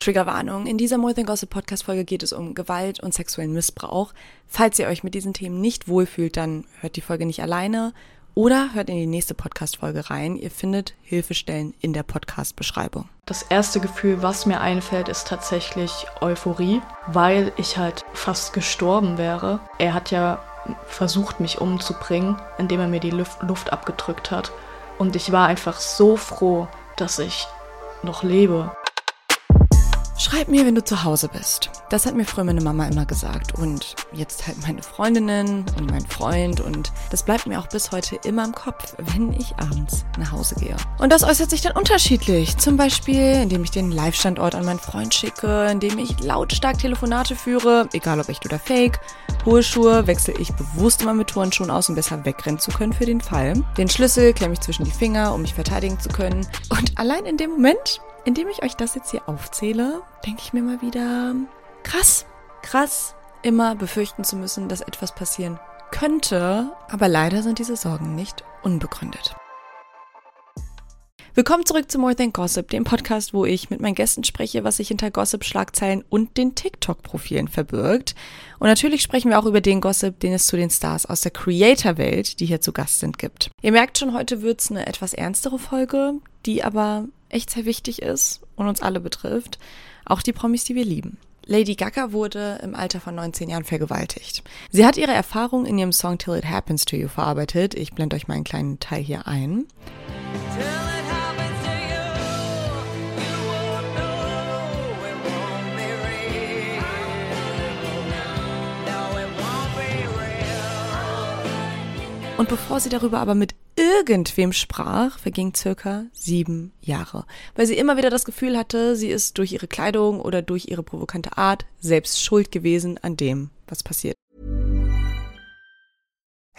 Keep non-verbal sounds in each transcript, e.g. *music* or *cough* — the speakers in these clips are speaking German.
Triggerwarnung. In dieser More Than Gossip Podcast Folge geht es um Gewalt und sexuellen Missbrauch. Falls ihr euch mit diesen Themen nicht wohlfühlt, dann hört die Folge nicht alleine oder hört in die nächste Podcast Folge rein. Ihr findet Hilfestellen in der Podcast Beschreibung. Das erste Gefühl, was mir einfällt, ist tatsächlich Euphorie, weil ich halt fast gestorben wäre. Er hat ja versucht, mich umzubringen, indem er mir die Luft, Luft abgedrückt hat. Und ich war einfach so froh, dass ich noch lebe. Schreib mir, wenn du zu Hause bist. Das hat mir früher meine Mama immer gesagt. Und jetzt halt meine Freundinnen und mein Freund. Und das bleibt mir auch bis heute immer im Kopf, wenn ich abends nach Hause gehe. Und das äußert sich dann unterschiedlich. Zum Beispiel, indem ich den Live-Standort an meinen Freund schicke, indem ich lautstark Telefonate führe, egal ob echt oder fake. Hohe Schuhe wechsle ich bewusst immer mit Turnschuhen aus, um besser wegrennen zu können für den Fall. Den Schlüssel klemme ich zwischen die Finger, um mich verteidigen zu können. Und allein in dem Moment indem ich euch das jetzt hier aufzähle, denke ich mir mal wieder, krass, krass, immer befürchten zu müssen, dass etwas passieren könnte, aber leider sind diese Sorgen nicht unbegründet. Willkommen zurück zu More Than Gossip, dem Podcast, wo ich mit meinen Gästen spreche, was sich hinter Gossip-Schlagzeilen und den TikTok-Profilen verbirgt. Und natürlich sprechen wir auch über den Gossip, den es zu den Stars aus der Creator-Welt, die hier zu Gast sind, gibt. Ihr merkt schon, heute wird's eine etwas ernstere Folge, die aber echt sehr wichtig ist und uns alle betrifft. Auch die Promis, die wir lieben. Lady Gaga wurde im Alter von 19 Jahren vergewaltigt. Sie hat ihre Erfahrung in ihrem Song Till It Happens to You verarbeitet. Ich blende euch mal einen kleinen Teil hier ein. Und bevor sie darüber aber mit irgendwem sprach, verging circa sieben Jahre, weil sie immer wieder das Gefühl hatte, sie ist durch ihre Kleidung oder durch ihre provokante Art selbst schuld gewesen an dem, was passiert.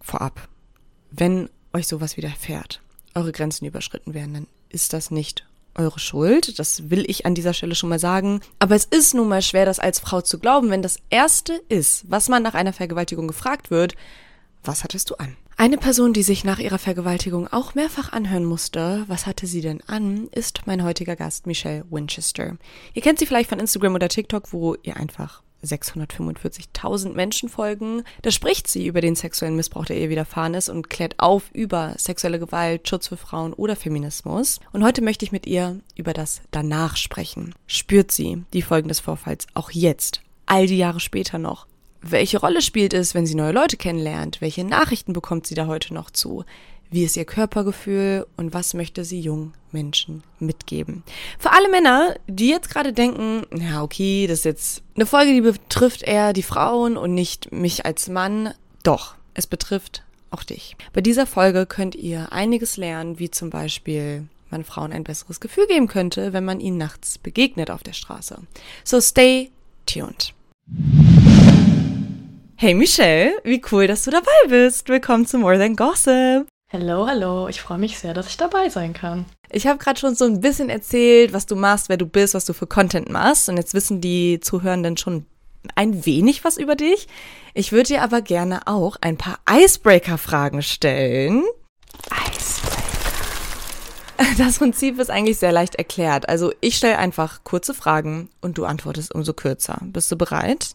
Vorab. Wenn euch sowas widerfährt, eure Grenzen überschritten werden, dann ist das nicht eure Schuld. Das will ich an dieser Stelle schon mal sagen. Aber es ist nun mal schwer, das als Frau zu glauben, wenn das Erste ist, was man nach einer Vergewaltigung gefragt wird, was hattest du an? Eine Person, die sich nach ihrer Vergewaltigung auch mehrfach anhören musste, was hatte sie denn an, ist mein heutiger Gast Michelle Winchester. Ihr kennt sie vielleicht von Instagram oder TikTok, wo ihr einfach 645.000 Menschen folgen. Da spricht sie über den sexuellen Missbrauch, der ihr widerfahren ist und klärt auf über sexuelle Gewalt, Schutz für Frauen oder Feminismus. Und heute möchte ich mit ihr über das Danach sprechen. Spürt sie die Folgen des Vorfalls auch jetzt, all die Jahre später noch? Welche Rolle spielt es, wenn sie neue Leute kennenlernt? Welche Nachrichten bekommt sie da heute noch zu? Wie ist ihr Körpergefühl und was möchte sie jungen Menschen mitgeben? Für alle Männer, die jetzt gerade denken, ja, okay, das ist jetzt eine Folge, die betrifft eher die Frauen und nicht mich als Mann. Doch, es betrifft auch dich. Bei dieser Folge könnt ihr einiges lernen, wie zum Beispiel man Frauen ein besseres Gefühl geben könnte, wenn man ihnen nachts begegnet auf der Straße. So stay tuned. Hey Michelle, wie cool, dass du dabei bist. Willkommen zu More Than Gossip. Hallo, hallo. Ich freue mich sehr, dass ich dabei sein kann. Ich habe gerade schon so ein bisschen erzählt, was du machst, wer du bist, was du für Content machst. Und jetzt wissen die Zuhörenden schon ein wenig was über dich. Ich würde dir aber gerne auch ein paar Icebreaker-Fragen stellen. Icebreaker. Das Prinzip ist eigentlich sehr leicht erklärt. Also ich stelle einfach kurze Fragen und du antwortest umso kürzer. Bist du bereit?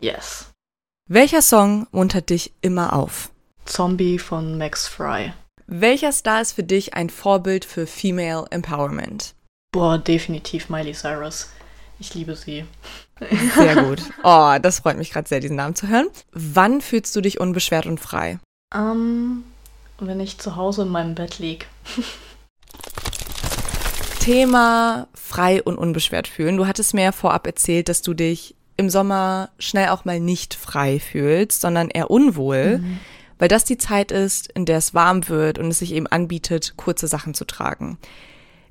Yes. Welcher Song muntert dich immer auf? Zombie von Max Fry. Welcher Star ist für dich ein Vorbild für Female Empowerment? Boah, definitiv Miley Cyrus. Ich liebe sie. Sehr *laughs* gut. Oh, das freut mich gerade sehr, diesen Namen zu hören. Wann fühlst du dich unbeschwert und frei? Ähm, wenn ich zu Hause in meinem Bett lieg. *laughs* Thema frei und unbeschwert fühlen. Du hattest mir ja vorab erzählt, dass du dich im Sommer schnell auch mal nicht frei fühlst, sondern eher unwohl. Mhm weil das die Zeit ist, in der es warm wird und es sich eben anbietet, kurze Sachen zu tragen.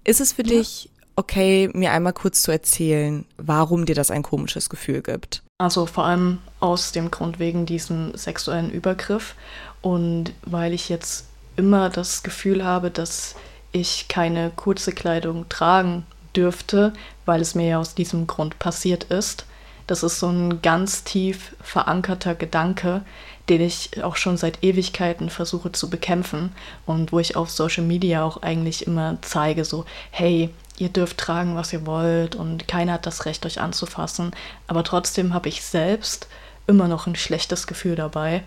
Ist es für ja. dich okay, mir einmal kurz zu erzählen, warum dir das ein komisches Gefühl gibt? Also vor allem aus dem Grund wegen diesem sexuellen Übergriff und weil ich jetzt immer das Gefühl habe, dass ich keine kurze Kleidung tragen dürfte, weil es mir ja aus diesem Grund passiert ist. Das ist so ein ganz tief verankerter Gedanke, den ich auch schon seit Ewigkeiten versuche zu bekämpfen und wo ich auf Social Media auch eigentlich immer zeige, so, hey, ihr dürft tragen, was ihr wollt und keiner hat das Recht, euch anzufassen. Aber trotzdem habe ich selbst immer noch ein schlechtes Gefühl dabei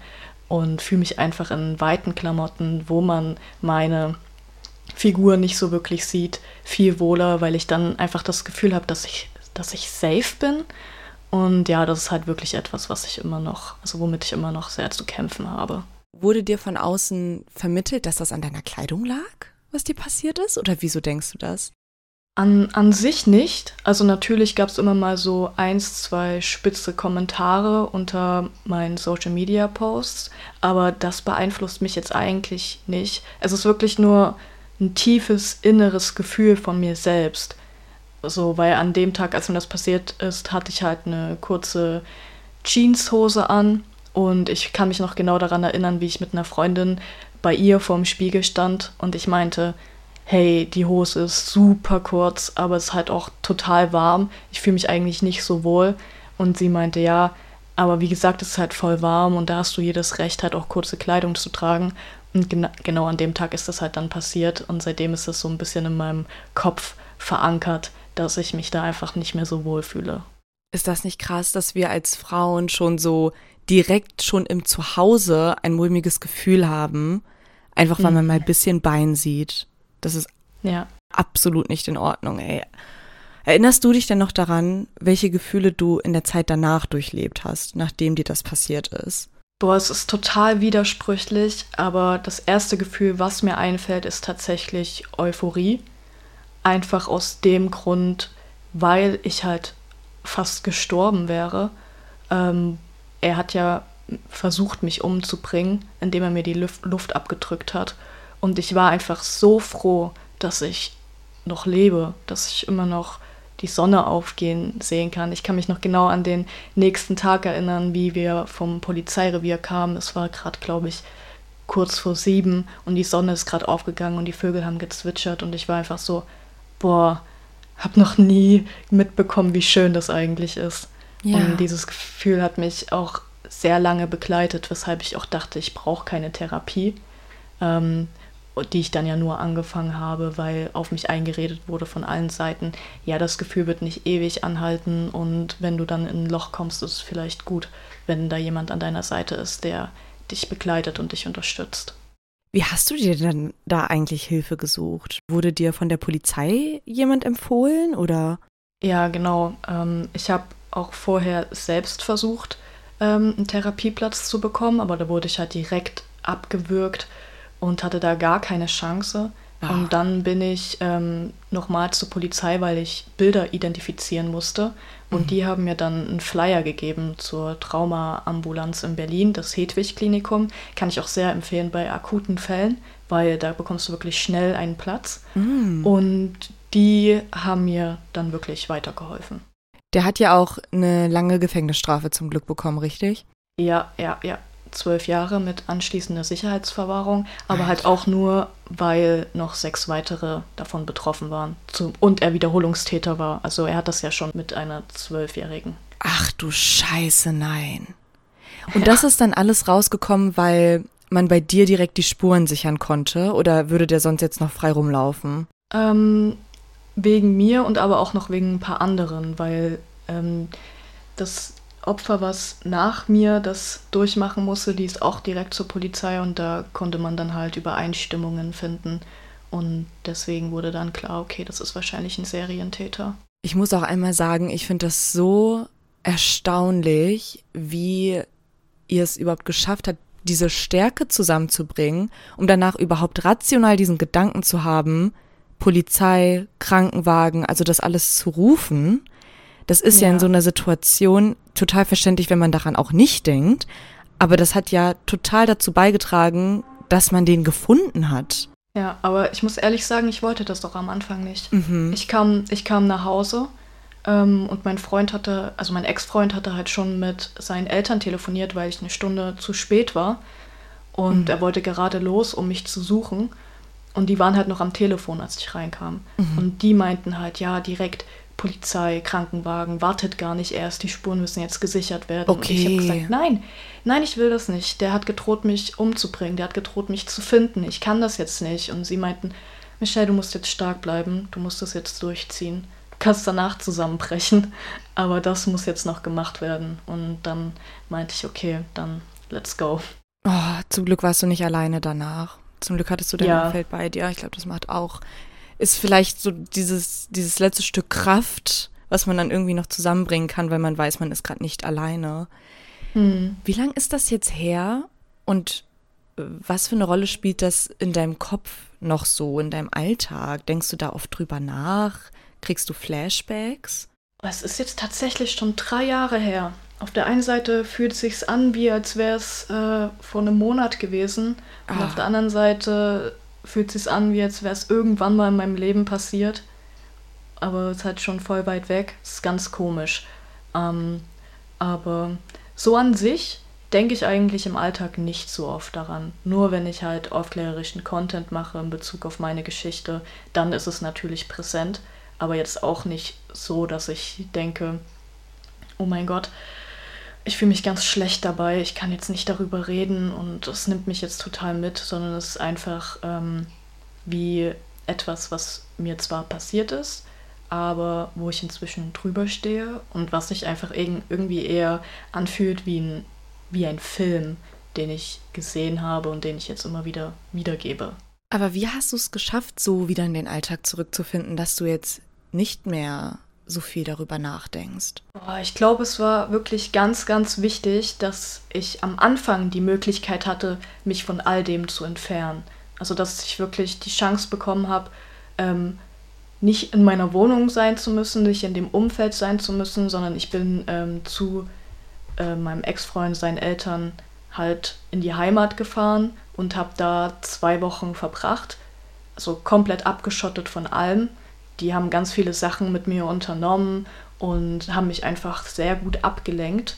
und fühle mich einfach in weiten Klamotten, wo man meine Figur nicht so wirklich sieht, viel wohler, weil ich dann einfach das Gefühl habe, dass ich, dass ich safe bin und ja, das ist halt wirklich etwas, was ich immer noch, also womit ich immer noch sehr zu kämpfen habe. Wurde dir von außen vermittelt, dass das an deiner Kleidung lag, was dir passiert ist? Oder wieso denkst du das? An, an sich nicht. Also natürlich gab es immer mal so eins, zwei spitze Kommentare unter meinen Social-Media-Posts, aber das beeinflusst mich jetzt eigentlich nicht. Es ist wirklich nur ein tiefes inneres Gefühl von mir selbst. So, weil an dem Tag, als mir das passiert ist, hatte ich halt eine kurze Jeanshose an und ich kann mich noch genau daran erinnern, wie ich mit einer Freundin bei ihr vorm Spiegel stand und ich meinte, hey, die Hose ist super kurz, aber es ist halt auch total warm. Ich fühle mich eigentlich nicht so wohl. Und sie meinte, ja, aber wie gesagt, es ist halt voll warm und da hast du jedes Recht, halt auch kurze Kleidung zu tragen. Und gena genau an dem Tag ist das halt dann passiert und seitdem ist es so ein bisschen in meinem Kopf verankert, dass ich mich da einfach nicht mehr so wohl fühle. Ist das nicht krass, dass wir als Frauen schon so direkt schon im Zuhause ein mulmiges Gefühl haben, einfach weil man mal ein bisschen Bein sieht? Das ist ja. absolut nicht in Ordnung, ey. Erinnerst du dich denn noch daran, welche Gefühle du in der Zeit danach durchlebt hast, nachdem dir das passiert ist? Boah, es ist total widersprüchlich, aber das erste Gefühl, was mir einfällt, ist tatsächlich Euphorie. Einfach aus dem Grund, weil ich halt fast gestorben wäre. Ähm, er hat ja versucht, mich umzubringen, indem er mir die Luft, Luft abgedrückt hat. Und ich war einfach so froh, dass ich noch lebe, dass ich immer noch die Sonne aufgehen sehen kann. Ich kann mich noch genau an den nächsten Tag erinnern, wie wir vom Polizeirevier kamen. Es war gerade, glaube ich, kurz vor sieben und die Sonne ist gerade aufgegangen und die Vögel haben gezwitschert und ich war einfach so, boah, hab noch nie mitbekommen, wie schön das eigentlich ist. Ja. Und dieses Gefühl hat mich auch sehr lange begleitet, weshalb ich auch dachte, ich brauche keine Therapie, ähm, die ich dann ja nur angefangen habe, weil auf mich eingeredet wurde von allen Seiten, ja, das Gefühl wird nicht ewig anhalten und wenn du dann in ein Loch kommst, ist es vielleicht gut, wenn da jemand an deiner Seite ist, der dich begleitet und dich unterstützt. Wie hast du dir denn da eigentlich Hilfe gesucht? Wurde dir von der Polizei jemand empfohlen oder? Ja, genau. Ähm, ich habe auch vorher selbst versucht, ähm, einen Therapieplatz zu bekommen, aber da wurde ich halt direkt abgewürgt und hatte da gar keine Chance. Ach. Und dann bin ich ähm, nochmal zur Polizei, weil ich Bilder identifizieren musste. Und mhm. die haben mir dann einen Flyer gegeben zur Traumaambulanz in Berlin, das Hedwig-Klinikum. Kann ich auch sehr empfehlen bei akuten Fällen, weil da bekommst du wirklich schnell einen Platz. Mhm. Und die haben mir dann wirklich weitergeholfen. Der hat ja auch eine lange Gefängnisstrafe zum Glück bekommen, richtig? Ja, ja, ja zwölf Jahre mit anschließender Sicherheitsverwahrung, aber halt auch nur, weil noch sechs weitere davon betroffen waren und er Wiederholungstäter war. Also er hat das ja schon mit einer Zwölfjährigen. Ach du Scheiße, nein. Und ja. das ist dann alles rausgekommen, weil man bei dir direkt die Spuren sichern konnte oder würde der sonst jetzt noch frei rumlaufen? Ähm, wegen mir und aber auch noch wegen ein paar anderen, weil ähm, das Opfer, was nach mir das durchmachen musste, die ist auch direkt zur Polizei und da konnte man dann halt Übereinstimmungen finden. Und deswegen wurde dann klar, okay, das ist wahrscheinlich ein Serientäter. Ich muss auch einmal sagen, ich finde das so erstaunlich, wie ihr es überhaupt geschafft habt, diese Stärke zusammenzubringen, um danach überhaupt rational diesen Gedanken zu haben, Polizei, Krankenwagen, also das alles zu rufen das ist ja. ja in so einer Situation total verständlich, wenn man daran auch nicht denkt. Aber das hat ja total dazu beigetragen, dass man den gefunden hat. Ja, aber ich muss ehrlich sagen, ich wollte das doch am Anfang nicht. Mhm. Ich, kam, ich kam nach Hause ähm, und mein Freund hatte, also mein Ex-Freund hatte halt schon mit seinen Eltern telefoniert, weil ich eine Stunde zu spät war. Und Mhm. er wollte gerade los, um mich zu suchen. Und die waren halt noch am Telefon, als ich reinkam. Mhm. Und die meinten halt, ja, direkt Polizei, Krankenwagen, wartet gar nicht erst, die Spuren müssen jetzt gesichert werden. Und ich habe Okay. gesagt, nein, nein, ich will das nicht. Der hat gedroht, mich umzubringen, der hat gedroht, mich zu finden. Ich kann das jetzt nicht. Und sie meinten, Michelle, du musst jetzt stark bleiben, du musst das jetzt durchziehen. Du kannst danach zusammenbrechen, *laughs* aber das muss jetzt noch gemacht werden. Und dann meinte ich, okay, dann let's go. Oh, zum Glück warst du nicht alleine danach. Zum Glück hattest du dein Ja. Umfeld bei dir. Ich glaube, das macht auch, ist vielleicht so dieses, dieses letzte Stück Kraft, was man dann irgendwie noch zusammenbringen kann, weil man weiß, man ist gerade nicht alleine. Wie lang ist das jetzt her und äh, was für eine Rolle spielt das in deinem Kopf noch so, in deinem Alltag? Denkst du da oft drüber nach? Kriegst du Flashbacks? Es ist jetzt tatsächlich schon drei Jahre her. Auf der einen Seite fühlt es sich an, wie als wäre es äh, vor einem Monat gewesen. Und Ah. auf der anderen Seite fühlt sich an, wie als wäre es irgendwann mal in meinem Leben passiert. Aber es ist halt schon voll weit weg. Es ist ganz komisch. Ähm, aber so an sich denke ich eigentlich im Alltag nicht so oft daran. Nur wenn ich halt aufklärerischen Content mache in Bezug auf meine Geschichte, dann ist es natürlich präsent. Aber jetzt auch nicht so, dass ich denke, oh mein Gott, ich fühle mich ganz schlecht dabei, ich kann jetzt nicht darüber reden und es nimmt mich jetzt total mit, sondern es ist einfach ähm, wie etwas, was mir zwar passiert ist, aber wo ich inzwischen drüber stehe und was sich einfach irg- irgendwie eher anfühlt wie ein, wie ein Film, den ich gesehen habe und den ich jetzt immer wieder wiedergebe. Aber wie hast du es geschafft, so wieder in den Alltag zurückzufinden, dass du jetzt nicht mehr so viel darüber nachdenkst? Ich glaube, es war wirklich ganz, ganz wichtig, dass ich am Anfang die Möglichkeit hatte, mich von all dem zu entfernen. Also, dass ich wirklich die Chance bekommen habe, ähm, nicht in meiner Wohnung sein zu müssen, nicht in dem Umfeld sein zu müssen, sondern ich bin ähm, zu äh, meinem Ex-Freund, seinen Eltern halt in die Heimat gefahren und habe da zwei Wochen verbracht, also komplett abgeschottet von allem. Die haben ganz viele Sachen mit mir unternommen und haben mich einfach sehr gut abgelenkt.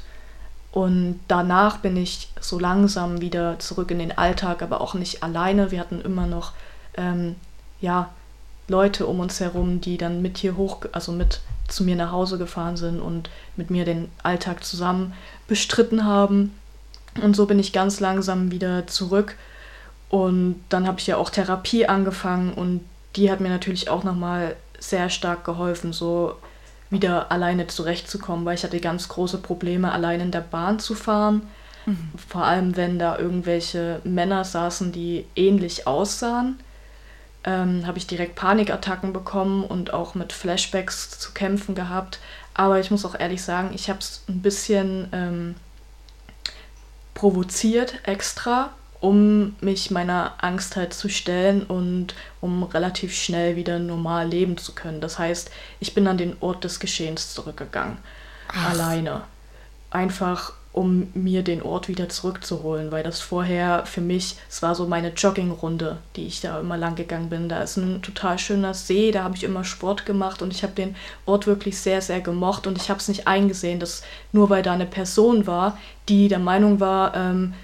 Und danach bin ich so langsam wieder zurück in den Alltag, aber auch nicht alleine. Wir hatten immer noch ähm, ja, Leute um uns herum, die dann mit hier hoch, also mit zu mir nach Hause gefahren sind und mit mir den Alltag zusammen bestritten haben. Und so bin ich ganz langsam wieder zurück. Und dann habe ich ja auch Therapie angefangen und die hat mir natürlich auch nochmal sehr stark geholfen, so wieder alleine zurechtzukommen, weil ich hatte ganz große Probleme, allein in der Bahn zu fahren. Vor allem, wenn da irgendwelche Männer saßen, die ähnlich aussahen, ähm, habe ich direkt Panikattacken bekommen und auch mit Flashbacks zu kämpfen gehabt. Aber ich muss auch ehrlich sagen, ich habe es ein bisschen ähm, provoziert extra, um mich meiner Angst halt zu stellen und um relativ schnell wieder normal leben zu können. Das heißt, ich bin an den Ort des Geschehens zurückgegangen. Alleine. Einfach um mir den Ort wieder zurückzuholen, weil das vorher für mich, es war so meine Joggingrunde, die ich da immer lang gegangen bin. Da ist ein total schöner See, da habe ich immer Sport gemacht und ich habe den Ort wirklich sehr, sehr gemocht und ich habe es nicht eingesehen, dass nur weil da eine Person war, die der Meinung war, ähm,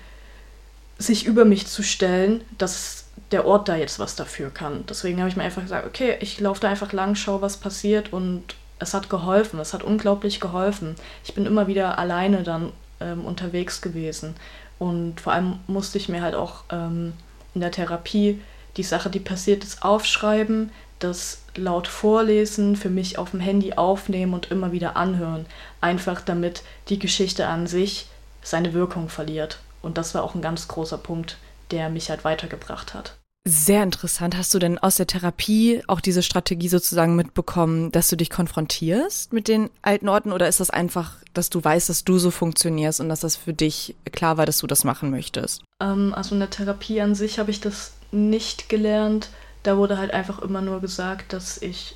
sich über mich zu stellen, dass der Ort da jetzt was dafür kann. Deswegen habe ich mir einfach gesagt, okay, ich laufe da einfach lang, schau, was passiert und es hat geholfen, es hat unglaublich geholfen. Ich bin immer wieder alleine dann ähm, unterwegs gewesen und vor allem musste ich mir halt auch ähm, in der Therapie die Sache, die passiert ist, aufschreiben, das laut vorlesen, für mich auf dem Handy aufnehmen und immer wieder anhören. Einfach damit die Geschichte an sich seine Wirkung verliert. Und das war auch ein ganz großer Punkt, der mich halt weitergebracht hat. Sehr interessant. Hast du denn aus der Therapie auch diese Strategie sozusagen mitbekommen, dass du dich konfrontierst mit den alten Orten oder ist das einfach, dass du weißt, dass du so funktionierst und dass das für dich klar war, dass du das machen möchtest? Ähm, also in der Therapie an sich habe ich das nicht gelernt. Da wurde halt einfach immer nur gesagt, dass ich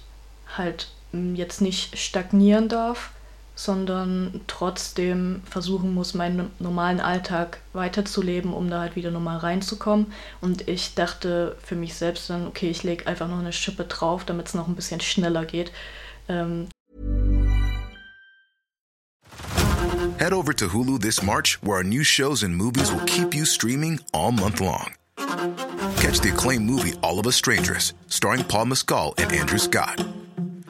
halt m, jetzt nicht stagnieren darf, sondern trotzdem versuchen muss, meinen normalen Alltag weiterzuleben, um da halt wieder normal reinzukommen. Und ich dachte für mich selbst dann, okay, ich lege einfach noch eine Schippe drauf, damit es noch ein bisschen schneller geht. Ähm Head over to Hulu this March, where our new shows and movies will keep you streaming all month long. Catch the acclaimed movie All of Us Strangers, starring Paul Mescal and Andrew Scott.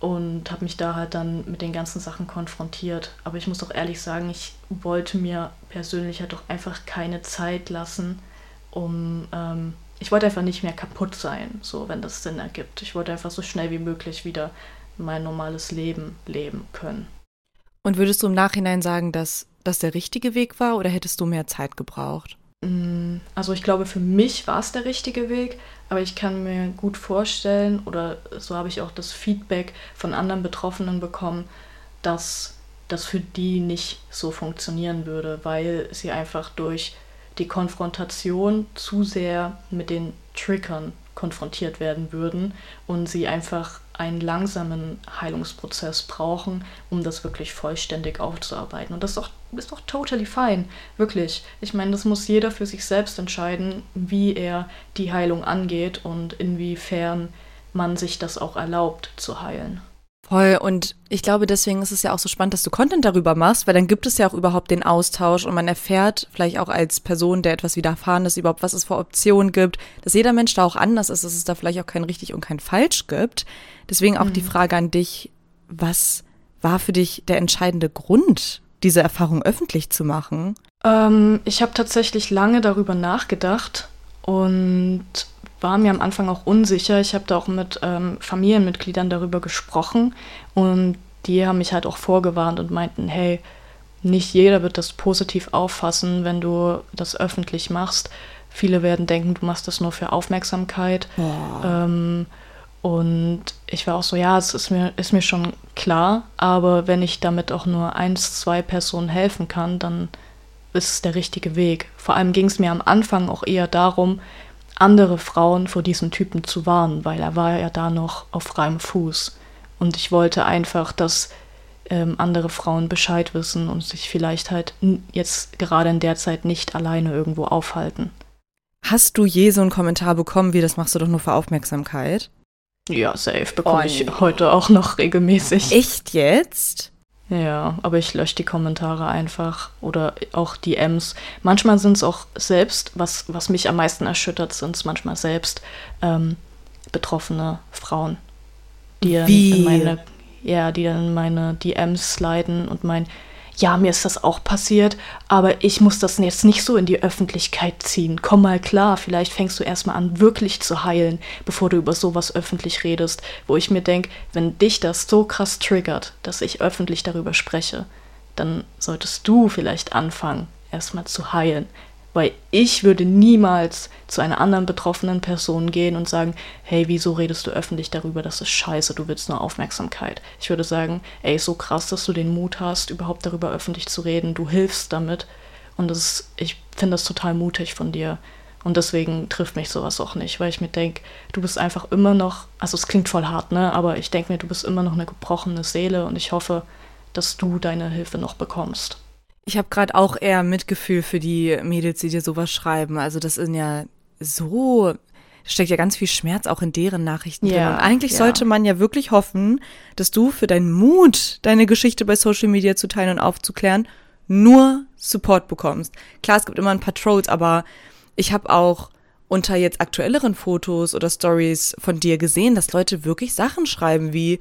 Und habe mich da halt dann mit den ganzen Sachen konfrontiert. Aber ich muss doch ehrlich sagen, ich wollte mir persönlich halt doch einfach keine Zeit lassen, um. Ähm, ich wollte einfach nicht mehr kaputt sein, so wenn das Sinn ergibt. Ich wollte einfach so schnell wie möglich wieder mein normales Leben leben können. Und würdest du im Nachhinein sagen, dass das der richtige Weg war oder hättest du mehr Zeit gebraucht? Mm, also ich glaube, für mich war es der richtige Weg, aber ich kann mir gut vorstellen, oder so habe ich auch das Feedback von anderen Betroffenen bekommen, dass das für die nicht so funktionieren würde, weil sie einfach durch die Konfrontation zu sehr mit den Triggern konfrontiert werden würden und sie einfach einen langsamen Heilungsprozess brauchen, um das wirklich vollständig aufzuarbeiten. Und das ist doch, ist doch totally fine, wirklich. Ich meine, das muss jeder für sich selbst entscheiden, wie er die Heilung angeht und inwiefern man sich das auch erlaubt zu heilen. Voll. Und ich glaube, deswegen ist es ja auch so spannend, dass du Content darüber machst, weil dann gibt es ja auch überhaupt den Austausch und man erfährt vielleicht auch als Person, der etwas widerfahren ist, überhaupt, was es für Optionen gibt, dass jeder Mensch da auch anders ist, dass es da vielleicht auch kein richtig und kein falsch gibt. Deswegen auch mhm. die Frage an dich, was war für dich der entscheidende Grund, diese Erfahrung öffentlich zu machen? Ähm, ich habe tatsächlich lange darüber nachgedacht und war mir am Anfang auch unsicher. Ich habe da auch mit ähm, Familienmitgliedern darüber gesprochen und die haben mich halt auch vorgewarnt und meinten, hey, nicht jeder wird das positiv auffassen, wenn du das öffentlich machst. Viele werden denken, du machst das nur für Aufmerksamkeit. Ähm, und ich war auch so, ja, es ist mir, ist mir schon klar, aber wenn ich damit auch nur eins, zwei Personen helfen kann, dann ist es der richtige Weg. Vor allem ging es mir am Anfang auch eher darum, andere Frauen vor diesem Typen zu warnen, weil er war ja da noch auf freiem Fuß. Und ich wollte einfach, dass ähm, andere Frauen Bescheid wissen und sich vielleicht halt jetzt gerade in der Zeit nicht alleine irgendwo aufhalten. Hast du je so einen Kommentar bekommen, wie das machst du doch nur für Aufmerksamkeit? Ja, safe bekomme oh, ich heute auch noch regelmäßig. Echt jetzt? Ja, aber ich lösche die Kommentare einfach oder auch die Ms. Manchmal sind es auch selbst, was, was mich am meisten erschüttert, sind es manchmal selbst ähm, betroffene Frauen, die dann Wie? in meine, ja, die dann in meine DMs sliden und meinen, ja, mir ist das auch passiert, aber ich muss das jetzt nicht so in die Öffentlichkeit ziehen. Komm mal klar, vielleicht fängst du erstmal an, wirklich zu heilen, bevor du über sowas öffentlich redest, wo ich mir denke, wenn dich das so krass triggert, dass ich öffentlich darüber spreche, dann solltest du vielleicht anfangen, erstmal zu heilen, weil ich würde niemals zu einer anderen betroffenen Person gehen und sagen, hey, wieso redest du öffentlich darüber, das ist scheiße, du willst nur Aufmerksamkeit. Ich würde sagen, ey, so krass, dass du den Mut hast, überhaupt darüber öffentlich zu reden, du hilfst damit. Und das ist, ich finde das total mutig von dir. Und deswegen trifft mich sowas auch nicht, weil ich mir denke, du bist einfach immer noch, also es klingt voll hart, ne? Aber ich denke mir, du bist immer noch eine gebrochene Seele und ich hoffe, dass du deine Hilfe noch bekommst. Ich habe gerade auch eher Mitgefühl für die Mädels, die dir sowas schreiben. Also das ist ja so, steckt ja ganz viel Schmerz auch in deren Nachrichten ja, drin. Und eigentlich ja. sollte man ja wirklich hoffen, dass du für deinen Mut, deine Geschichte bei Social Media zu teilen und aufzuklären, nur Support bekommst. Klar, es gibt immer ein paar Trolls, aber ich habe auch unter jetzt aktuelleren Fotos oder Stories von dir gesehen, dass Leute wirklich Sachen schreiben wie,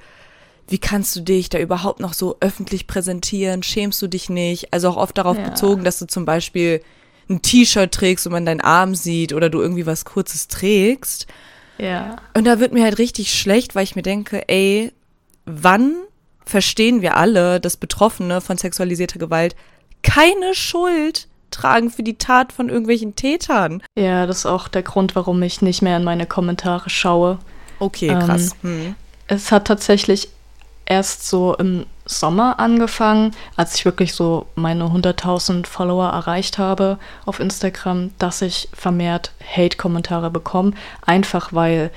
wie kannst du dich da überhaupt noch so öffentlich präsentieren? Schämst du dich nicht? Also auch oft darauf ja. bezogen, dass du zum Beispiel ein T-Shirt trägst und man deinen Arm sieht oder du irgendwie was Kurzes trägst. Ja. Und da wird mir halt richtig schlecht, weil ich mir denke, ey, wann verstehen wir alle, dass Betroffene von sexualisierter Gewalt keine Schuld tragen für die Tat von irgendwelchen Tätern. Ja, das ist auch der Grund, warum ich nicht mehr in meine Kommentare schaue. Okay, krass. Ähm, hm. Es hat tatsächlich erst so im Sommer angefangen, als ich wirklich so meine 100.000 Follower erreicht habe auf Instagram, dass ich vermehrt Hate-Kommentare bekomme, einfach weil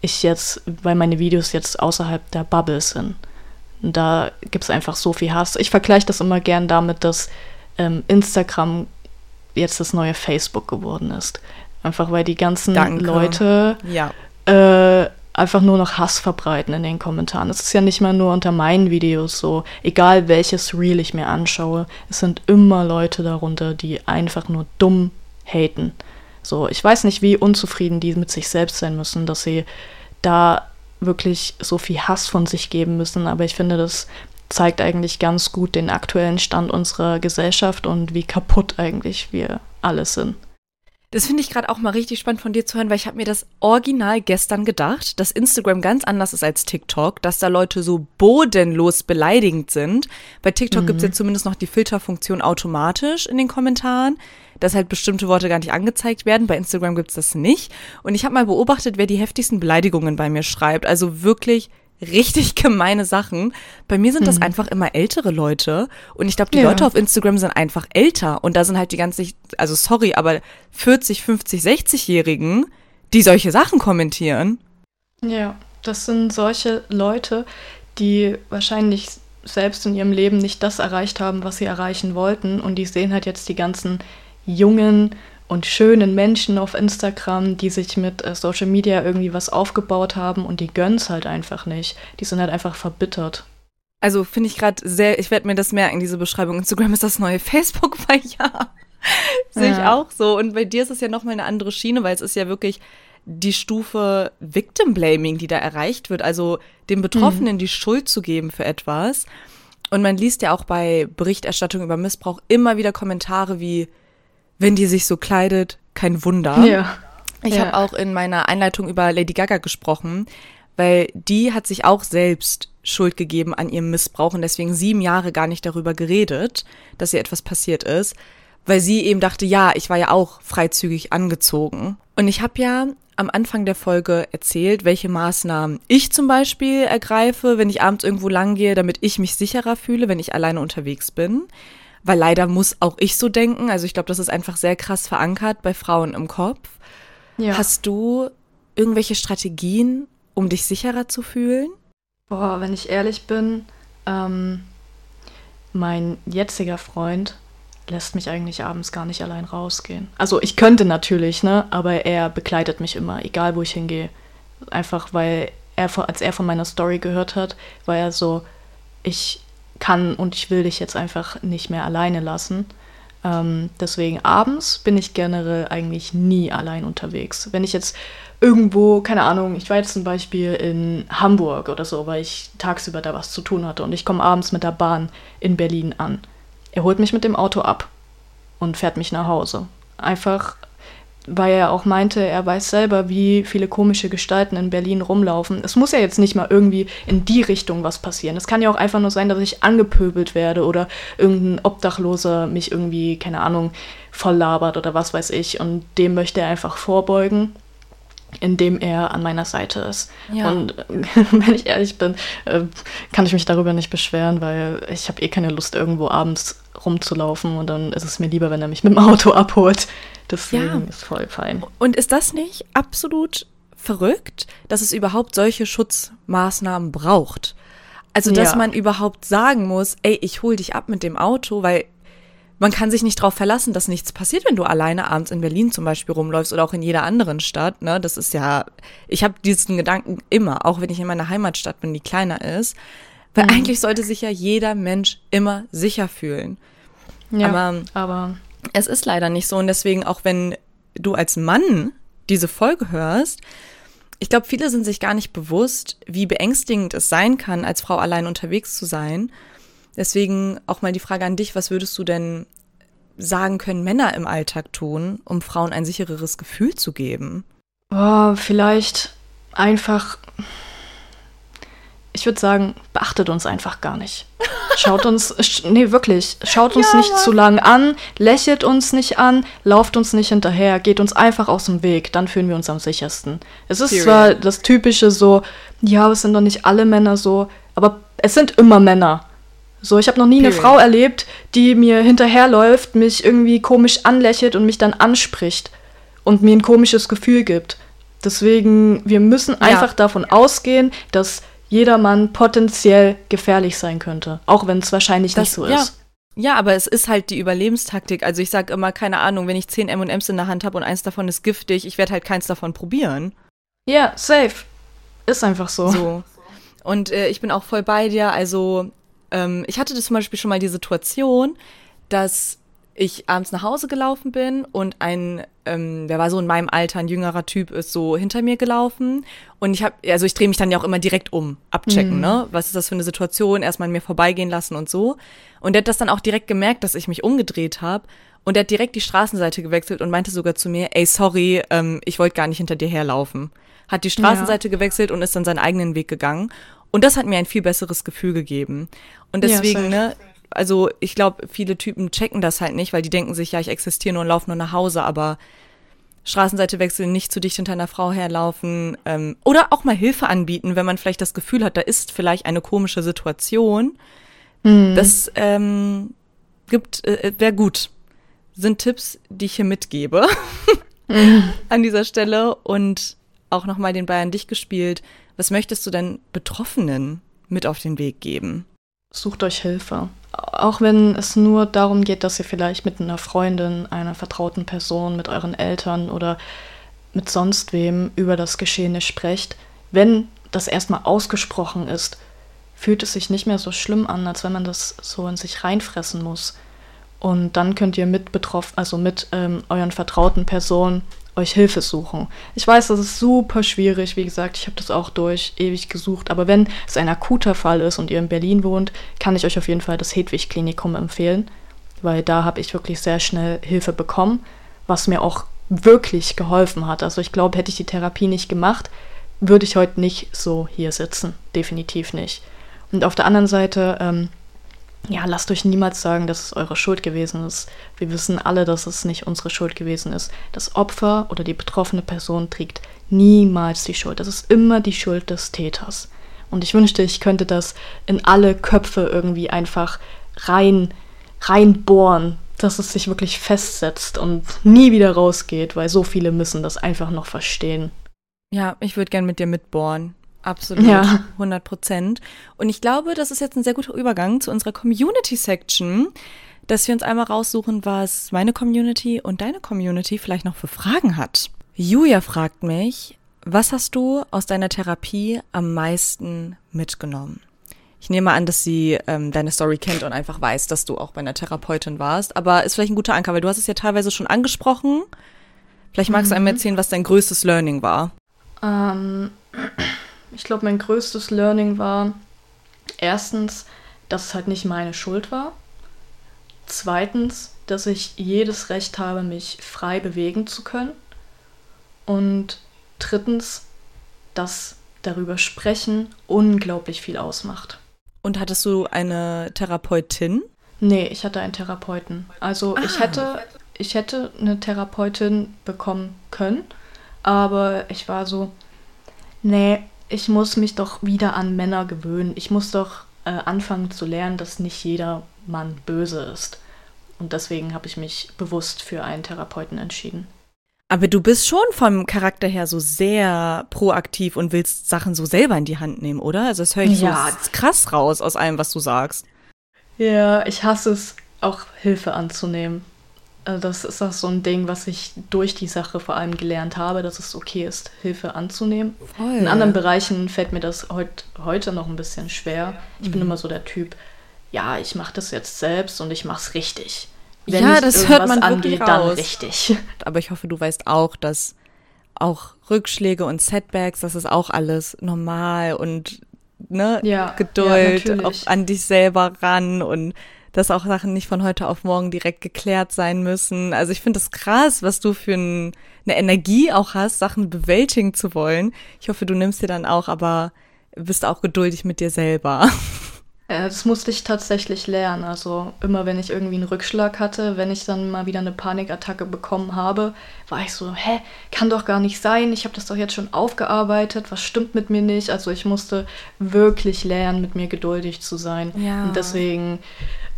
ich jetzt, weil meine Videos jetzt außerhalb der Bubble sind. Da gibt es einfach so viel Hass. Ich vergleiche das immer gern damit, dass ähm, Instagram jetzt das neue Facebook geworden ist. Einfach weil die ganzen Danke. Leute ja. äh, einfach nur noch Hass verbreiten in den Kommentaren. Es ist ja nicht mal nur unter meinen Videos so, egal welches Reel ich mir anschaue, es sind immer Leute darunter, die einfach nur dumm haten. So, ich weiß nicht, wie unzufrieden die mit sich selbst sein müssen, dass sie da wirklich so viel Hass von sich geben müssen, aber ich finde, das zeigt eigentlich ganz gut den aktuellen Stand unserer Gesellschaft und wie kaputt eigentlich wir alle sind. Das finde ich gerade auch mal richtig spannend von dir zu hören, weil ich habe mir das original gestern gedacht, dass Instagram ganz anders ist als TikTok, dass da Leute so bodenlos beleidigend sind. Bei TikTok mhm. gibt es ja zumindest noch die Filterfunktion automatisch in den Kommentaren, dass halt bestimmte Worte gar nicht angezeigt werden. Bei Instagram gibt es das nicht. Und ich habe mal beobachtet, wer die heftigsten Beleidigungen bei mir schreibt. Also wirklich richtig *laughs* gemeine Sachen. Bei mir sind das mhm. einfach immer ältere Leute. Und ich glaube, die ja. Leute auf Instagram sind einfach älter. Und da sind halt die ganzen, also sorry, aber 40, 50, 60-Jährigen, die solche Sachen kommentieren. Ja, das sind solche Leute, die wahrscheinlich selbst in ihrem Leben nicht das erreicht haben, was sie erreichen wollten. Und die sehen halt jetzt die ganzen jungen und schönen Menschen auf Instagram, die sich mit äh, Social Media irgendwie was aufgebaut haben und die gönnen es halt einfach nicht. Die sind halt einfach verbittert. Also finde ich gerade sehr, ich werde mir das merken, diese Beschreibung. Instagram ist das neue Facebook, *laughs* weil ja, sehe ich auch so. Und bei dir ist es ja nochmal eine andere Schiene, weil es ist ja wirklich die Stufe Victim Blaming, die da erreicht wird. Also dem Betroffenen mhm. die Schuld zu geben für etwas. Und man liest ja auch bei Berichterstattung über Missbrauch immer wieder Kommentare wie, wenn die sich so kleidet, kein Wunder. Ja. Ich ja. habe auch in meiner Einleitung über Lady Gaga gesprochen, weil die hat sich auch selbst Schuld gegeben an ihrem Missbrauch und deswegen sieben Jahre gar nicht darüber geredet, dass ihr etwas passiert ist, weil sie eben dachte, ja, ich war ja auch freizügig angezogen. Und ich habe ja am Anfang der Folge erzählt, welche Maßnahmen ich zum Beispiel ergreife, wenn ich abends irgendwo lang gehe, damit ich mich sicherer fühle, wenn ich alleine unterwegs bin weil leider muss auch ich so denken. Also ich glaube, das ist einfach sehr krass verankert bei Frauen im Kopf. Ja. Hast du irgendwelche Strategien, um dich sicherer zu fühlen? Boah, wenn ich ehrlich bin, ähm, mein jetziger Freund lässt mich eigentlich abends gar nicht allein rausgehen. Also ich könnte natürlich, ne, aber er begleitet mich immer, egal wo ich hingehe. Einfach weil er, als er von meiner Story gehört hat, war er so, ich kann und ich will dich jetzt einfach nicht mehr alleine lassen. Ähm, deswegen abends bin ich generell eigentlich nie allein unterwegs. Wenn ich jetzt irgendwo, keine Ahnung, ich war jetzt zum Beispiel in Hamburg oder so, weil ich tagsüber da was zu tun hatte und ich komme abends mit der Bahn in Berlin an. Er holt mich mit dem Auto ab und fährt mich nach Hause. Einfach weil er auch meinte, er weiß selber, wie viele komische Gestalten in Berlin rumlaufen. Es muss ja jetzt nicht mal irgendwie in die Richtung was passieren. Es kann ja auch einfach nur sein, dass ich angepöbelt werde oder irgendein Obdachloser mich irgendwie, keine Ahnung, voll labert oder was weiß ich. Und dem möchte er einfach vorbeugen indem er an meiner Seite ist. Ja. Und *laughs* wenn ich ehrlich bin, äh, kann ich mich darüber nicht beschweren, weil ich habe eh keine Lust, irgendwo abends rumzulaufen und dann ist es mir lieber, wenn er mich mit dem Auto abholt. Deswegen ja. ist voll fein. Und ist das nicht absolut verrückt, dass es überhaupt solche Schutzmaßnahmen braucht? Also, dass ja. man überhaupt sagen muss, ey, ich hol dich ab mit dem Auto, weil man kann sich nicht darauf verlassen, dass nichts passiert, wenn du alleine abends in Berlin zum Beispiel rumläufst oder auch in jeder anderen Stadt. Ne? Das ist ja, ich habe diesen Gedanken immer, auch wenn ich in meiner Heimatstadt bin, die kleiner ist. Weil mhm. eigentlich sollte sich ja jeder Mensch immer sicher fühlen. Ja, aber, aber es ist leider nicht so. Und deswegen, auch wenn du als Mann diese Folge hörst, ich glaube, viele sind sich gar nicht bewusst, wie beängstigend es sein kann, als Frau allein unterwegs zu sein. Deswegen auch mal die Frage an dich, was würdest du denn sagen können Männer im Alltag tun, um Frauen ein sichereres Gefühl zu geben? Oh, vielleicht einfach ich würde sagen, beachtet uns einfach gar nicht. Schaut uns, *laughs* nee, wirklich, schaut uns ja, nicht Mann. zu lang an, lächelt uns nicht an, lauft uns nicht hinterher, geht uns einfach aus dem Weg, dann fühlen wir uns am sichersten. Es ist Period. zwar das typische so, ja, es sind doch nicht alle Männer so, aber es sind immer Männer. So, ich habe noch nie Period. eine Frau erlebt, die mir hinterherläuft, mich irgendwie komisch anlächelt und mich dann anspricht und mir ein komisches Gefühl gibt. Deswegen, wir müssen einfach ja. davon ausgehen, dass jeder Mann potenziell gefährlich sein könnte. Auch wenn es wahrscheinlich das, nicht so ja. ist. Ja, aber es ist halt die Überlebenstaktik. Also ich sage immer, keine Ahnung, wenn ich zehn M&M's in der Hand habe und eins davon ist giftig, ich werde halt keins davon probieren. Ja, safe. Ist einfach so. So. Und äh, ich bin auch voll bei dir. Also ähm, ich hatte das zum Beispiel schon mal die Situation, dass ich abends nach Hause gelaufen bin und ein, ähm, der war so in meinem Alter, ein jüngerer Typ, ist so hinter mir gelaufen. Und ich habe, also ich drehe mich dann ja auch immer direkt um, abchecken, mhm. ne? Was ist das für eine Situation? Erstmal an mir vorbeigehen lassen und so. Und der hat das dann auch direkt gemerkt, dass ich mich umgedreht habe. Und der hat direkt die Straßenseite gewechselt und meinte sogar zu mir, ey, sorry, ähm, ich wollte gar nicht hinter dir herlaufen. Hat die Straßenseite ja. gewechselt und ist dann seinen eigenen Weg gegangen. Und das hat mir ein viel besseres Gefühl gegeben. Und deswegen, ja, ne, also ich glaube, viele Typen checken das halt nicht, weil die denken sich, ja, ich existiere nur und laufe nur nach Hause, aber Straßenseite wechseln, nicht zu dicht hinter einer Frau herlaufen ähm, oder auch mal Hilfe anbieten, wenn man vielleicht das Gefühl hat, da ist vielleicht eine komische Situation. Mhm. Das ähm, gibt, äh, wäre gut. Sind Tipps, die ich hier mitgebe *laughs* mhm. an dieser Stelle und auch nochmal den Bayern dich gespielt. Was möchtest du denn Betroffenen mit auf den Weg geben? Sucht euch Hilfe auch wenn es nur darum geht, dass ihr vielleicht mit einer Freundin, einer vertrauten Person, mit euren Eltern oder mit sonst wem über das Geschehene sprecht, wenn das erstmal ausgesprochen ist, fühlt es sich nicht mehr so schlimm an, als wenn man das so in sich reinfressen muss. Und dann könnt ihr mit betroffen, also mit ähm, euren vertrauten Personen euch Hilfe suchen. Ich weiß, das ist super schwierig. Wie gesagt, ich habe das auch durch ewig gesucht. Aber wenn es ein akuter Fall ist und ihr in Berlin wohnt, kann ich euch auf jeden Fall das Hedwig-Klinikum empfehlen, weil da habe ich wirklich sehr schnell Hilfe bekommen, was mir auch wirklich geholfen hat. Also ich glaube, hätte ich die Therapie nicht gemacht, würde ich heute nicht so hier sitzen. Definitiv nicht. Und auf der anderen Seite ähm, ja, lasst euch niemals sagen, dass es eure Schuld gewesen ist. Wir wissen alle, dass es nicht unsere Schuld gewesen ist. Das Opfer oder die betroffene Person trägt niemals die Schuld. Das ist immer die Schuld des Täters. Und ich wünschte, ich könnte das in alle Köpfe irgendwie einfach rein, reinbohren, dass es sich wirklich festsetzt und nie wieder rausgeht, weil so viele müssen das einfach noch verstehen. Ja, ich würde gern mit dir mitbohren. Absolut, ja. 100 Prozent. Und ich glaube, das ist jetzt ein sehr guter Übergang zu unserer Community-Section, dass wir uns einmal raussuchen, was meine Community und deine Community vielleicht noch für Fragen hat. Julia fragt mich, was hast du aus deiner Therapie am meisten mitgenommen? Ich nehme an, dass sie ähm, deine Story kennt und einfach weiß, dass du auch bei einer Therapeutin warst. Aber ist vielleicht ein guter Anker, weil du hast es ja teilweise schon angesprochen. Vielleicht magst mhm. du einem erzählen, was dein größtes Learning war. Ähm, ich glaube, mein größtes Learning war erstens, dass es halt nicht meine Schuld war. Zweitens, dass ich jedes Recht habe, mich frei bewegen zu können. Und drittens, dass darüber sprechen unglaublich viel ausmacht. Und hattest du eine Therapeutin? Nee, ich hatte einen Therapeuten. Also ah. ich hätte, ich hätte eine Therapeutin bekommen können, aber ich war so, nee, ich muss mich doch wieder an Männer gewöhnen. Ich muss doch äh, anfangen zu lernen, dass nicht jeder Mann böse ist. Und deswegen habe ich mich bewusst für einen Therapeuten entschieden. Aber du bist schon vom Charakter her so sehr proaktiv und willst Sachen so selber in die Hand nehmen, oder? Also das höre ich ja. so krass raus aus allem, was du sagst. Ja, ich hasse es, auch Hilfe anzunehmen. Also das ist auch so ein Ding, was ich durch die Sache vor allem gelernt habe, dass es okay ist, Hilfe anzunehmen. Voll. In anderen Bereichen fällt mir das heut, heute noch ein bisschen schwer. Ich mhm. bin immer so der Typ, ja, ich mache das jetzt selbst und ich mache es richtig. Wenn ja, das hört man angeht, raus. dann richtig. *laughs* Aber ich hoffe, du weißt auch, dass auch Rückschläge und Setbacks, das ist auch alles normal und ne, ja, Geduld ja, auch an dich selber ran und dass auch Sachen nicht von heute auf morgen direkt geklärt sein müssen. Also ich finde das krass, was du für ein, eine Energie auch hast, Sachen bewältigen zu wollen. Ich hoffe, du nimmst dir dann auch aber bist auch geduldig mit dir selber. Äh, das musste ich tatsächlich lernen. Also immer wenn ich irgendwie einen Rückschlag hatte, wenn ich dann mal wieder eine Panikattacke bekommen habe, war ich so, hä, kann doch gar nicht sein. Ich habe das doch jetzt schon aufgearbeitet. Was stimmt mit mir nicht? Also ich musste wirklich lernen, mit mir geduldig zu sein. Ja. Und deswegen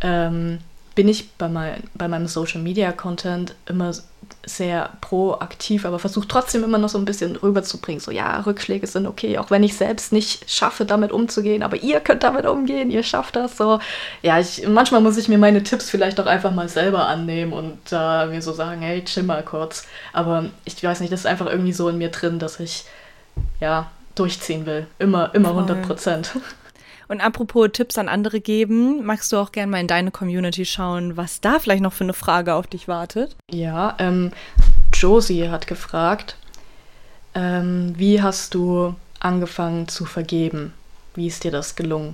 ähm, bin ich bei, mein, bei meinem Social Media Content immer sehr proaktiv, aber versuche trotzdem immer noch so ein bisschen rüberzubringen. So, ja, Rückschläge sind okay, auch wenn ich selbst nicht schaffe, damit umzugehen, aber ihr könnt damit umgehen, ihr schafft das so. Ja, ich, manchmal muss ich mir meine Tipps vielleicht auch einfach mal selber annehmen und äh, mir so sagen, hey, chill mal kurz. Aber ich weiß nicht, das ist einfach irgendwie so in mir drin, dass ich, ja, durchziehen will. Immer, immer 100 Prozent. *laughs* Und apropos Tipps an andere geben, magst du auch gerne mal in deine Community schauen, was da vielleicht noch für eine Frage auf dich wartet? Ja, ähm, Josie hat gefragt, ähm, wie hast du angefangen zu vergeben? Wie ist dir das gelungen?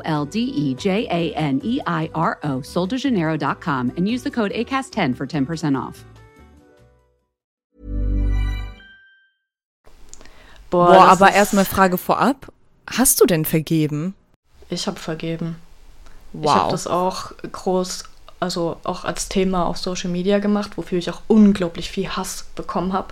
L D E J A N E I R O, soldejaneiro.com, and use the code ACAST10 for 10% off. Boah, das aber erstmal Frage vorab. Hast du denn vergeben? Ich habe vergeben. Ich Wow. habe das auch groß, also auch als Thema auf Social Media gemacht, wofür ich auch unglaublich viel Hass bekommen habe.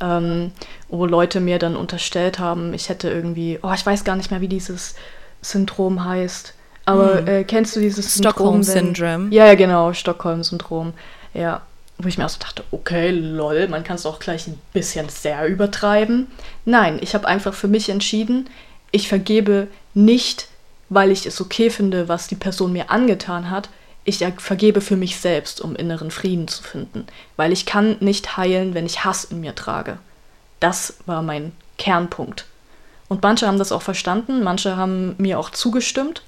Ähm, wo Leute mir dann unterstellt haben, ich hätte irgendwie, oh, ich weiß gar nicht mehr, wie dieses Syndrom heißt. Aber äh, kennst du dieses Stockholm Syndrom? Syndrome. Ja, ja, genau, Stockholm-Syndrom. Ja, wo ich mir auch so dachte, okay, lol, man kann es auch gleich ein bisschen sehr übertreiben. Nein, ich habe einfach für mich entschieden, ich vergebe nicht, weil ich es okay finde, was die Person mir angetan hat. Ich er- vergebe für mich selbst, um inneren Frieden zu finden. Weil ich kann nicht heilen, wenn ich Hass in mir trage. Das war mein Kernpunkt. Und manche haben das auch verstanden, manche haben mir auch zugestimmt.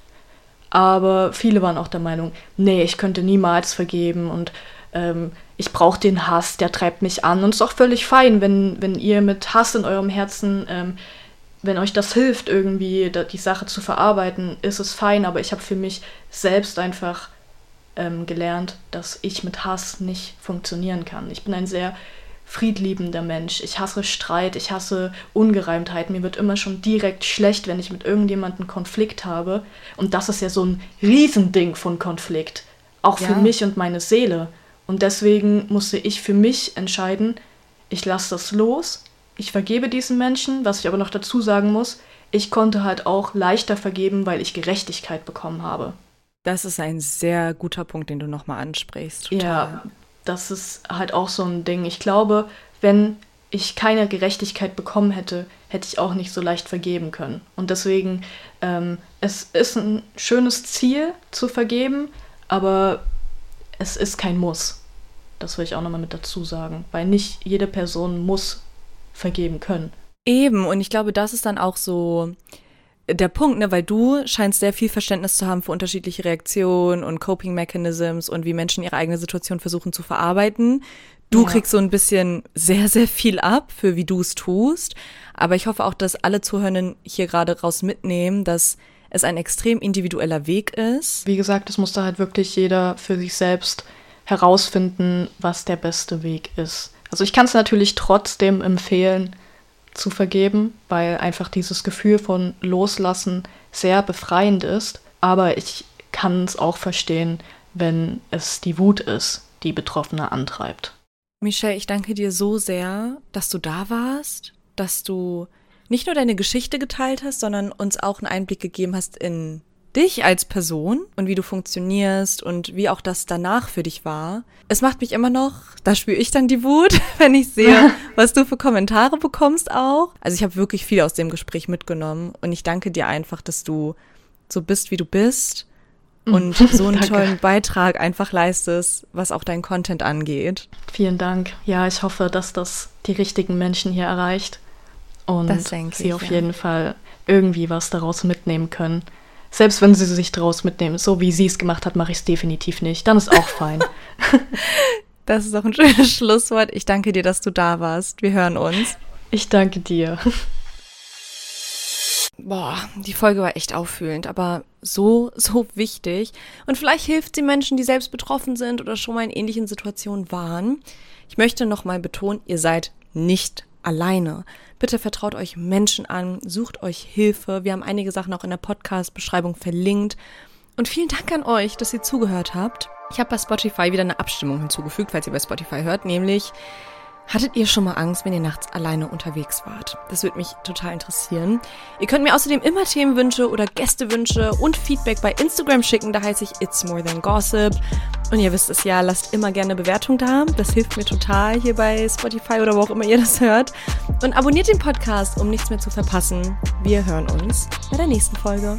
Aber viele waren auch der Meinung, nee, ich könnte niemals vergeben und ähm, ich brauche den Hass, der treibt mich an. Und es ist auch völlig fein, wenn, wenn ihr mit Hass in eurem Herzen, ähm, wenn euch das hilft, irgendwie die Sache zu verarbeiten, ist es fein. Aber ich habe für mich selbst einfach ähm, gelernt, dass ich mit Hass nicht funktionieren kann. Ich bin ein sehr friedliebender Mensch. Ich hasse Streit, ich hasse Ungereimtheit. Mir wird immer schon direkt schlecht, wenn ich mit irgendjemandem Konflikt habe. Und das ist ja so ein Riesending von Konflikt. Auch für Ja. mich und meine Seele. Und deswegen musste ich für mich entscheiden, ich lasse das los, ich vergebe diesen Menschen, was ich aber noch dazu sagen muss, ich konnte halt auch leichter vergeben, weil ich Gerechtigkeit bekommen habe. Das ist ein sehr guter Punkt, den du nochmal ansprichst. Total. Ja, das ist halt auch so ein Ding. Ich glaube, wenn ich keine Gerechtigkeit bekommen hätte, hätte ich auch nicht so leicht vergeben können. Und deswegen, ähm, es ist ein schönes Ziel zu vergeben, aber es ist kein Muss. Das will ich auch nochmal mit dazu sagen, weil nicht jede Person muss vergeben können. Eben, und ich glaube, das ist dann auch so der Punkt, ne, weil du scheinst sehr viel Verständnis zu haben für unterschiedliche Reaktionen und Coping Mechanisms und wie Menschen ihre eigene Situation versuchen zu verarbeiten. Du Ja. kriegst so ein bisschen sehr, sehr viel ab für wie du es tust. Aber ich hoffe auch, dass alle Zuhörenden hier gerade raus mitnehmen, dass es ein extrem individueller Weg ist. Wie gesagt, es musste halt wirklich jeder für sich selbst herausfinden, was der beste Weg ist. Also ich kann es natürlich trotzdem empfehlen zu vergeben, weil einfach dieses Gefühl von Loslassen sehr befreiend ist. Aber ich kann es auch verstehen, wenn es die Wut ist, die Betroffene antreibt. Michelle, ich danke dir so sehr, dass du da warst, dass du nicht nur deine Geschichte geteilt hast, sondern uns auch einen Einblick gegeben hast in dich als Person und wie du funktionierst und wie auch das danach für dich war. Es macht mich immer noch, da spüre ich dann die Wut, *laughs* wenn ich sehe, *laughs* was du für Kommentare bekommst auch. Also ich habe wirklich viel aus dem Gespräch mitgenommen und ich danke dir einfach, dass du so bist, wie du bist und so *laughs* einen Danke. tollen Beitrag einfach leistest, was auch dein Content angeht. Vielen Dank. Ja, ich hoffe, dass das die richtigen Menschen hier erreicht. und sie ich, auf ja. jeden Fall irgendwie was daraus mitnehmen können. Selbst wenn sie sich daraus mitnehmen, so wie sie es gemacht hat, mache ich es definitiv nicht. Dann ist auch fein. *laughs* Das ist auch ein schönes Schlusswort. Ich danke dir, dass du da warst. Wir hören uns. Ich danke dir. Boah, die Folge war echt auffühlend, aber so, so wichtig. Und vielleicht hilft sie Menschen, die selbst betroffen sind oder schon mal in ähnlichen Situationen waren. Ich möchte nochmal betonen, ihr seid nicht alleine. Bitte vertraut euch Menschen an, sucht euch Hilfe. Wir haben einige Sachen auch in der Podcast-Beschreibung verlinkt. Und vielen Dank an euch, dass ihr zugehört habt. Ich habe bei Spotify wieder eine Abstimmung hinzugefügt, falls ihr bei Spotify hört, nämlich Hattet ihr schon mal Angst, wenn ihr nachts alleine unterwegs wart? Das würde mich total interessieren. Ihr könnt mir außerdem immer Themenwünsche oder Gästewünsche und Feedback bei Instagram schicken. Da heiße ich It's More Than Gossip. Und ihr wisst es ja, lasst immer gerne Bewertung da. Das hilft mir total hier bei Spotify oder wo auch immer ihr das hört. Und abonniert den Podcast, um nichts mehr zu verpassen. Wir hören uns bei der nächsten Folge.